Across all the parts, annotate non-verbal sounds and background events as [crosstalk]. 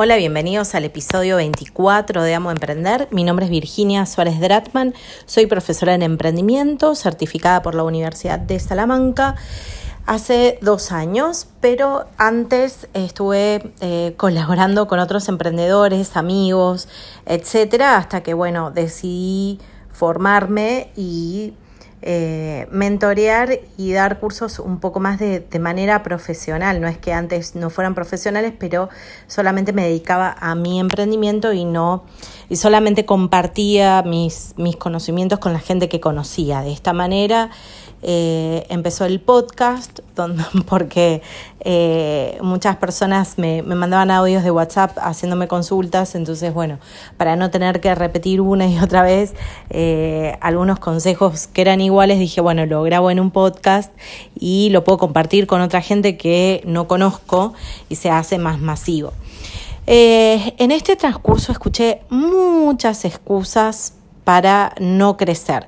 Hola, bienvenidos al episodio 24 de Amo Emprender. Mi nombre es Virginia Suárez Dratman, soy profesora en emprendimiento, certificada por la Universidad de Salamanca hace dos años, pero antes estuve eh, colaborando con otros emprendedores, amigos, etcétera, hasta que, bueno, decidí formarme y eh, mentorear y dar cursos un poco más de, manera profesional. No es que antes no fueran profesionales, pero solamente me dedicaba a mi emprendimiento y no y solamente compartía mis, mis conocimientos con la gente que conocía. De esta manera eh, empezó el podcast, [laughs] porque eh, muchas personas me, me, mandaban audios de WhatsApp haciéndome consultas, entonces bueno, para no tener que repetir una y otra vez eh, algunos consejos que eran iguales, dije, bueno, lo grabo en un podcast y lo puedo compartir con otra gente que no conozco y se hace más masivo. en este transcurso escuché muchas excusas para no crecer.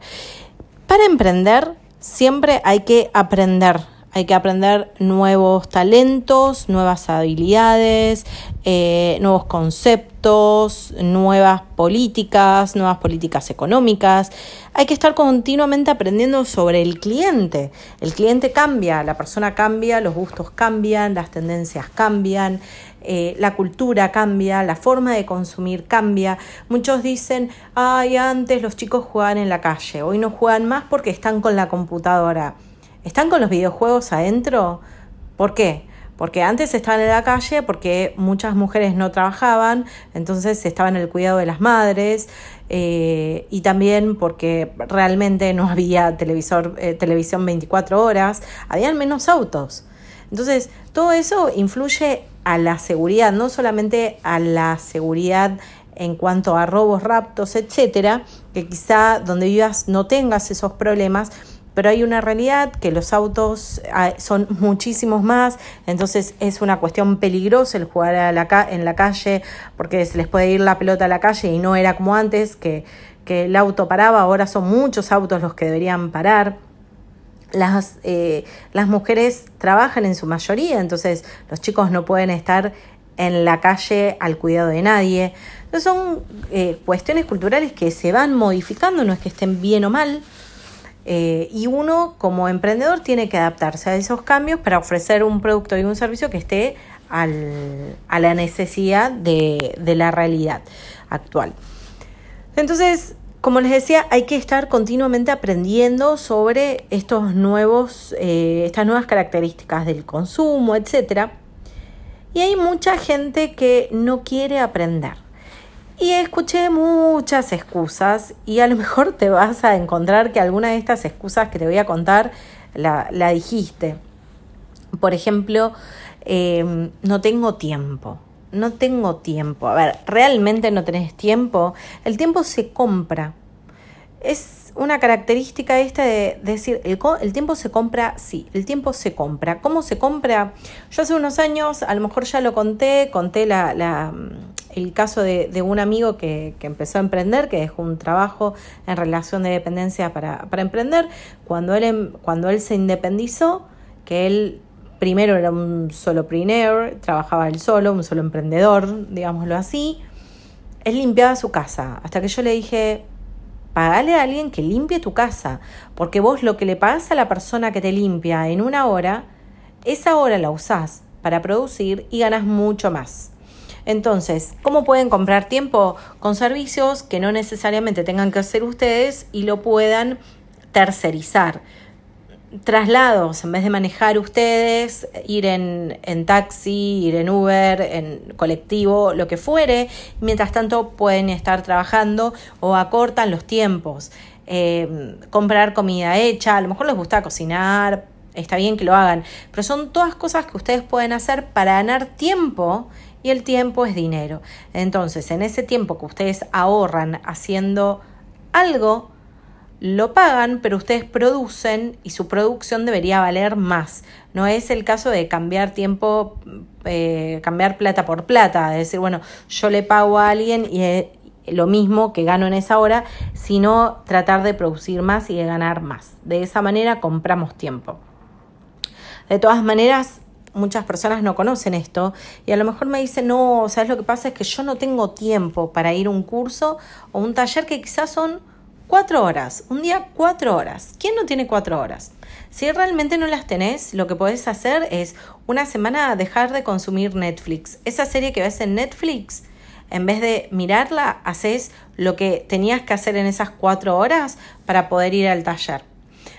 Para emprender siempre hay que aprender, hay que aprender nuevos talentos, nuevas habilidades, eh, nuevos conceptos, nuevas políticas, nuevas políticas económicas. Hay que estar continuamente aprendiendo sobre el cliente. El cliente cambia, la persona cambia, los gustos cambian, las tendencias cambian. Eh, la cultura cambia, la forma de consumir cambia. Muchos dicen, ay, antes los chicos jugaban en la calle, hoy no juegan más porque están con la computadora. ¿Están con los videojuegos adentro? ¿Por qué? Porque antes estaban en la calle porque muchas mujeres no trabajaban, entonces estaban en el cuidado de las madres eh, y también porque realmente no había televisor, eh, televisión 24 horas, habían menos autos. Entonces, todo eso influye a la seguridad, no solamente a la seguridad en cuanto a robos, raptos, etcétera, que quizá donde vivas no tengas esos problemas, pero hay una realidad que los autos ah, son muchísimos más, entonces es una cuestión peligrosa el jugar la en la calle, porque se les puede ir la pelota a la calle y no era como antes, que, que el auto paraba, ahora son muchos autos los que deberían parar las, eh, las mujeres trabajan en su mayoría, entonces los chicos no pueden estar en la calle al cuidado de nadie. Entonces son eh, cuestiones culturales que se van modificando, no es que estén bien o mal. Eh, y uno como emprendedor tiene que adaptarse a esos cambios para ofrecer un producto y un servicio que esté al, a la necesidad de, de la realidad actual. Entonces, como les decía, hay que estar continuamente aprendiendo sobre estos nuevos, eh, estas nuevas características del consumo, etc. Y hay mucha gente que no quiere aprender. Y escuché muchas excusas y a lo mejor te vas a encontrar que alguna de estas excusas que te voy a contar la, la dijiste. Por ejemplo, eh, no tengo tiempo no tengo tiempo. A ver, ¿realmente no tenés tiempo? El tiempo se compra. Es una característica esta de decir, el, el, tiempo se compra, sí, el tiempo se compra. ¿Cómo se compra? Yo hace unos años, a lo mejor ya lo conté, conté la, el caso de, de un amigo que, empezó a emprender, que dejó un trabajo en relación de dependencia para, para emprender. Cuando él, em, cuando él se independizó, que él primero era un solopreneur, trabajaba él solo, un solo emprendedor, digámoslo así. Él limpiaba su casa, hasta que yo le dije, pagale a alguien que limpie tu casa, porque vos lo que le pagas a la persona que te limpia en una hora, esa hora la usás para producir y ganas mucho más. Entonces, ¿cómo pueden comprar tiempo? Con servicios que no necesariamente tengan que hacer ustedes y lo puedan tercerizar traslados, en vez de manejar ustedes, ir en, en, taxi, ir en Uber, en colectivo, lo que fuere, mientras tanto pueden estar trabajando o acortan los tiempos. Eh, comprar comida hecha, a lo mejor les gusta cocinar, está bien que lo hagan, pero son todas cosas que ustedes pueden hacer para ganar tiempo y el tiempo es dinero. Entonces, en ese tiempo que ustedes ahorran haciendo algo, lo pagan, pero ustedes producen y su producción debería valer más. No es el caso de cambiar tiempo, eh, cambiar plata por plata, de decir, bueno, yo le pago a alguien y lo mismo que gano en esa hora, sino tratar de producir más y de ganar más. De esa manera compramos tiempo. De todas maneras, muchas personas no conocen esto y a lo mejor me dicen, no, ¿sabes lo que pasa? Es que yo no tengo tiempo para ir a un curso o un taller que quizás son cuatro horas, un día cuatro horas. ¿Quién no tiene cuatro horas? Si realmente no las tenés, lo que podés hacer es una semana dejar de consumir Netflix. Esa serie que ves en Netflix, en vez de mirarla, haces lo que tenías que hacer en esas cuatro horas para poder ir al taller.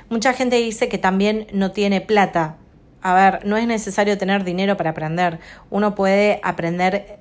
Mucha gente dice que también no tiene plata a ver, no es necesario tener dinero para aprender. Uno puede aprender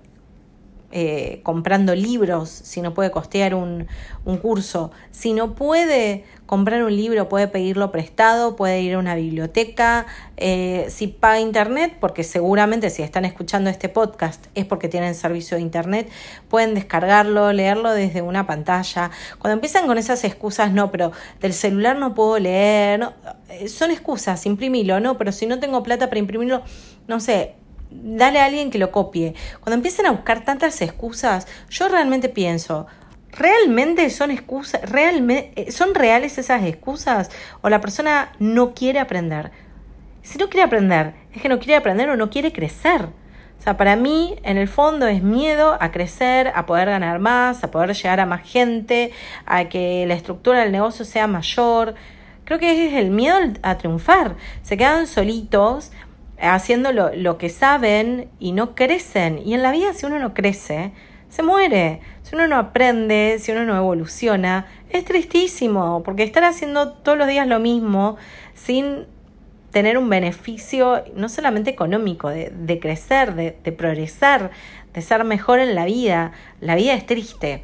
eh, comprando libros, si no puede costear un, un, curso. Si no puede comprar un libro, puede pedirlo prestado, puede ir a una biblioteca. Eh, si paga internet, porque seguramente si están escuchando este podcast es porque tienen servicio de internet, pueden descargarlo, leerlo desde una pantalla. Cuando empiezan con esas excusas, no, pero del celular no puedo leer, eh, son excusas, imprimilo, no, pero si no tengo plata para imprimirlo, no sé, dale a alguien que lo copie. Cuando empiezan a buscar tantas excusas, yo realmente pienso, ¿realmente son excusas? ¿Realmente eh, son reales esas excusas? ¿O la persona no quiere aprender? Si no quiere aprender, es que no quiere aprender o no quiere crecer. O sea, para mí, en el fondo, es miedo a crecer, a poder ganar más, a poder llegar a más gente, a que la estructura del negocio sea mayor. Creo que es el miedo a triunfar. Se quedan solitos haciendo lo, que saben y no crecen. Y en la vida si uno no crece, se muere. Si uno no aprende, si uno no evoluciona, es tristísimo, porque estar haciendo todos los días lo mismo sin tener un beneficio no solamente económico, de, crecer, de, progresar, de ser mejor en la vida. La vida es triste.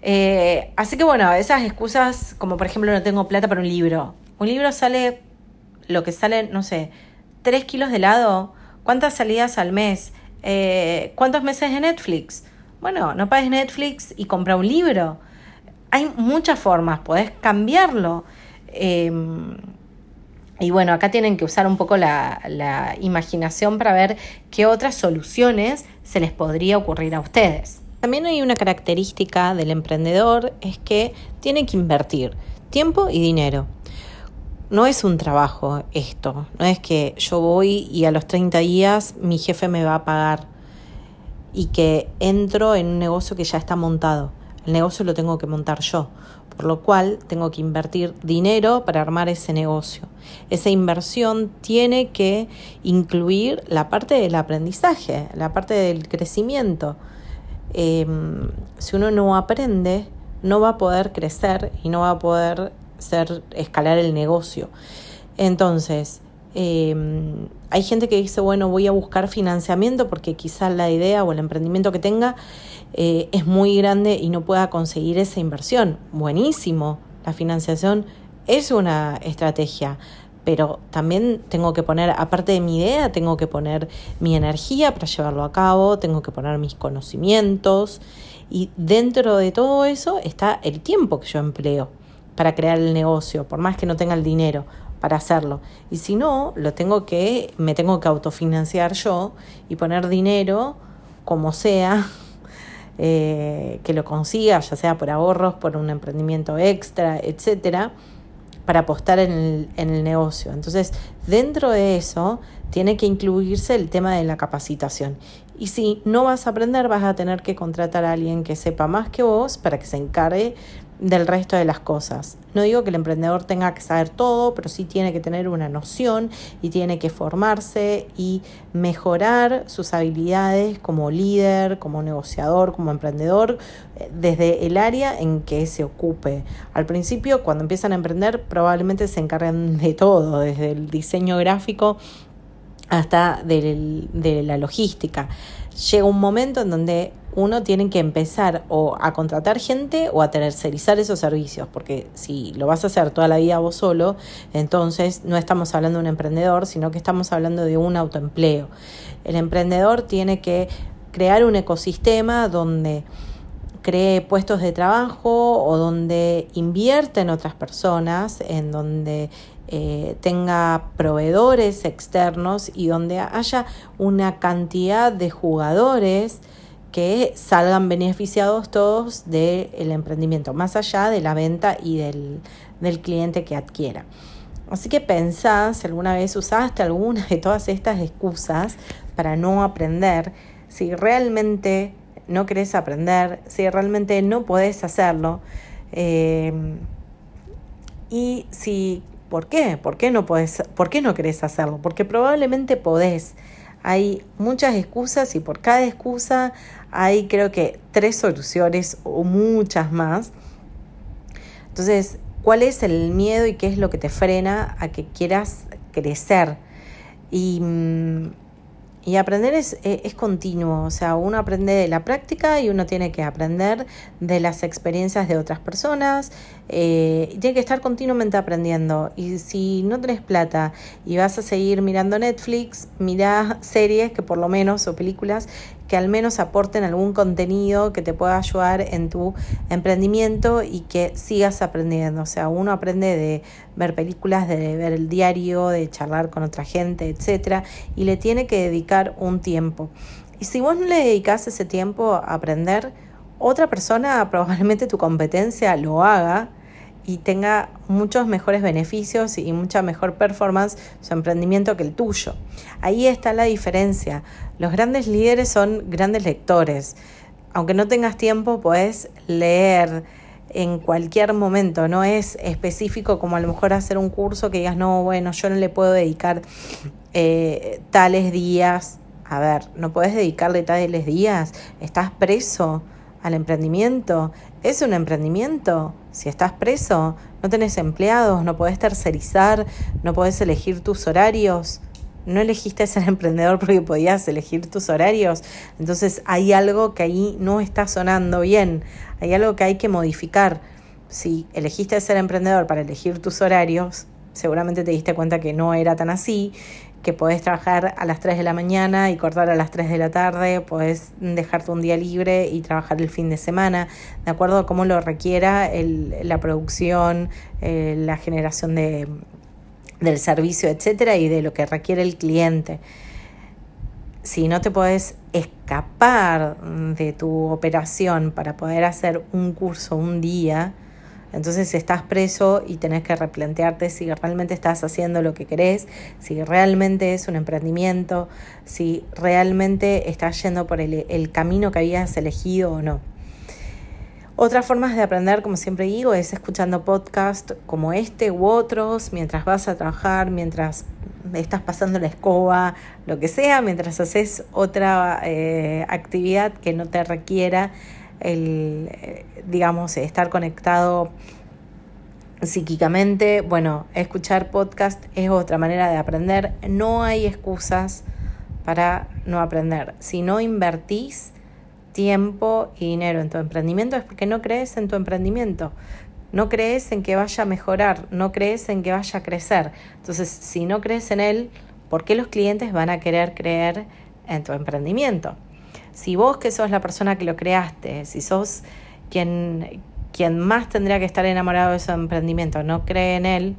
Eh, así que bueno, esas excusas, como por ejemplo no tengo plata para un libro. Un libro sale lo que sale, no sé, 3 kilos de helado, cuántas salidas al mes, eh, cuántos meses de Netflix. Bueno, no pagues Netflix y compra un libro. Hay muchas formas, podés cambiarlo. Em, y bueno, acá tienen que usar un poco la, la imaginación para ver qué otras soluciones se les podría ocurrir a ustedes. También hay una característica del emprendedor, es que tiene que invertir tiempo y dinero no es un trabajo esto, no es que yo voy y a los 30 días mi jefe me va a pagar y que entro en un negocio que ya está montado. El negocio lo tengo que montar yo, por lo cual tengo que invertir dinero para armar ese negocio. Esa inversión tiene que incluir la parte del aprendizaje, la parte del crecimiento. Em, si uno no aprende, no va a poder crecer y no va a poder ser, escalar el negocio. Entonces, em, hay gente que dice, bueno, voy a buscar financiamiento porque quizás la idea o el emprendimiento que tenga eh, es muy grande y no pueda conseguir esa inversión. Buenísimo, la financiación es una estrategia, pero también tengo que poner, aparte de mi idea, tengo que poner mi energía para llevarlo a cabo, tengo que poner mis conocimientos y dentro de todo eso está el tiempo que yo empleo para crear el negocio, por más que no tenga el dinero para hacerlo. Y si no, lo tengo que, me tengo que autofinanciar yo y poner dinero como sea, [laughs] eh, que lo consiga, ya sea por ahorros, por un emprendimiento extra, etcétera, para apostar en el, en el negocio. Entonces, dentro de eso, tiene que incluirse el tema de la capacitación. Y si no vas a aprender, vas a tener que contratar a alguien que sepa más que vos para que se encargue del resto de las cosas. No digo que el emprendedor tenga que saber todo, pero sí tiene que tener una noción y tiene que formarse y mejorar sus habilidades como líder, como negociador, como emprendedor, eh, desde el área en que se ocupe. Al principio, cuando empiezan a emprender, probablemente se encarguen de todo, desde el diseño gráfico hasta de la logística. Llega un momento en donde uno tiene que empezar o a contratar gente o a tercerizar esos servicios, porque si lo vas a hacer toda la vida vos solo, entonces no estamos hablando de un emprendedor, sino que estamos hablando de un autoempleo. El emprendedor tiene que crear un ecosistema donde cree puestos de trabajo o donde invierte en otras personas, en donde eh, tenga proveedores externos y donde haya una cantidad de jugadores que salgan beneficiados todos del emprendimiento, más allá de la venta y del, cliente que adquiera. Así que pensás si alguna vez usaste alguna de todas estas excusas para no aprender, si realmente no querés aprender, si realmente no podés hacerlo. Eh, y si, ¿por qué? ¿Por qué no podés, por qué no querés hacerlo? Porque probablemente podés. Hay muchas excusas y por cada excusa hay creo que tres soluciones o muchas más. Entonces, ¿cuál es el miedo y qué es lo que te frena a que quieras crecer? Y mm, y aprender es, e, es, continuo, o sea, uno aprende de la práctica y uno tiene que aprender de las experiencias de otras personas, eh, tiene que estar continuamente aprendiendo. Y si no tenés plata y vas a seguir mirando Netflix, mira series que por lo menos, o películas, que al menos aporten algún contenido que te pueda ayudar en tu emprendimiento y que sigas aprendiendo. O sea, uno aprende de ver películas, de ver el diario, de charlar con otra gente, etcétera, y le tiene que dedicar un tiempo. Y si vos no le dedicas ese tiempo a aprender, otra persona, [laughs] probablemente tu competencia, lo haga y tenga muchos mejores beneficios y mucha mejor performance su emprendimiento que el tuyo. Ahí está la diferencia. Los grandes líderes son grandes lectores. Aunque no tengas tiempo, puedes leer en cualquier momento, no es específico como a lo mejor hacer un curso que digas, no, bueno, yo no le puedo dedicar eh, tales días. A ver, no puedes dedicarle tales días, estás preso al emprendimiento. Es un emprendimiento. Si estás preso, no tenés empleados, no podés tercerizar, no podés elegir tus horarios. No elegiste ser [laughs] emprendedor porque podías elegir tus horarios. Entonces hay algo que ahí no está sonando bien. Hay algo que hay que modificar. Si elegiste ser emprendedor para elegir tus horarios, seguramente te diste cuenta que no era tan así que podés trabajar a las 3 de la mañana y cortar a las 3 de la tarde, podés dejarte un día libre y trabajar el fin de semana, de acuerdo a cómo lo requiera el, la producción, eh, la generación de, del servicio, etcétera, y de lo que requiere el cliente. Si no te podés escapar de tu operación para poder hacer un curso un día, entonces estás preso y tenés que replantearte si realmente estás haciendo lo que querés, si realmente es un emprendimiento, si realmente estás yendo por el, camino que habías elegido o no. Otras formas de aprender, como siempre digo, es escuchando podcasts como este u otros, mientras vas a trabajar, mientras estás pasando la escoba, lo que sea, mientras haces otra eh, actividad que no te requiera el, eh, digamos, estar conectado psíquicamente. Bueno, escuchar podcast es otra manera de aprender. No hay excusas para no aprender. Si no invertís tiempo y dinero en tu emprendimiento es porque no crees en tu emprendimiento. No crees en que vaya a mejorar, no crees en que vaya a crecer. Entonces, si no crees en él, ¿por qué los clientes van a querer creer en tu emprendimiento? Si vos que sos la persona que lo creaste, si sos quien, quien más tendría que estar enamorado de su emprendimiento, no cree en él,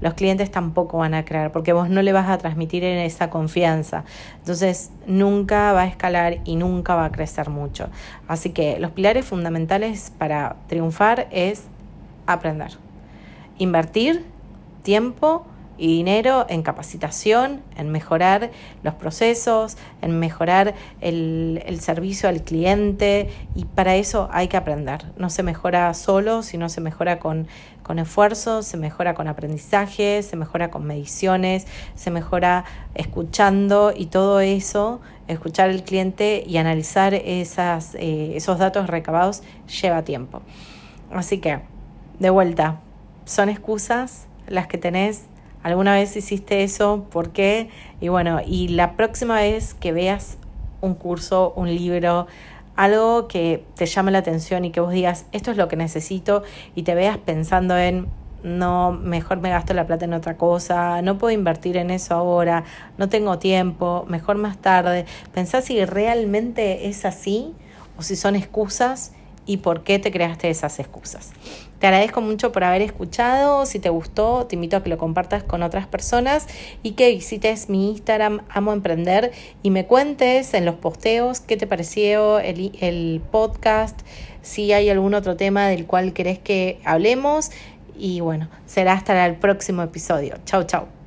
los clientes tampoco van a creer porque vos no le vas a transmitir en esa confianza. Entonces nunca va a escalar y nunca va a crecer mucho. Así que los pilares fundamentales para triunfar es aprender, invertir tiempo, y dinero en capacitación, en mejorar los procesos, en mejorar el, servicio al cliente y para eso hay que aprender. No se mejora solo, sino se mejora con, con esfuerzo, se mejora con aprendizaje, se mejora con mediciones, se mejora escuchando y todo eso, escuchar al cliente y analizar esas, eh, esos datos recabados lleva tiempo. Así que, de vuelta, son excusas las que tenés ¿Alguna vez hiciste eso? ¿Por qué? Y bueno, y la próxima vez que veas un curso, un libro, algo que te llame la atención y que vos digas, esto es lo que necesito y te veas pensando en, no, mejor me gasto la plata en otra cosa, no puedo invertir en eso ahora, no tengo tiempo, mejor más tarde. Pensá si realmente es así o si son excusas y por qué te creaste esas excusas. Te agradezco mucho por haber escuchado. Si te gustó, te invito a que lo compartas con otras personas y que visites mi Instagram Amo Emprender y me cuentes en los posteos qué te pareció el, podcast, si hay algún otro tema del cual querés que hablemos Y bueno, será hasta el próximo episodio. Chau, chau.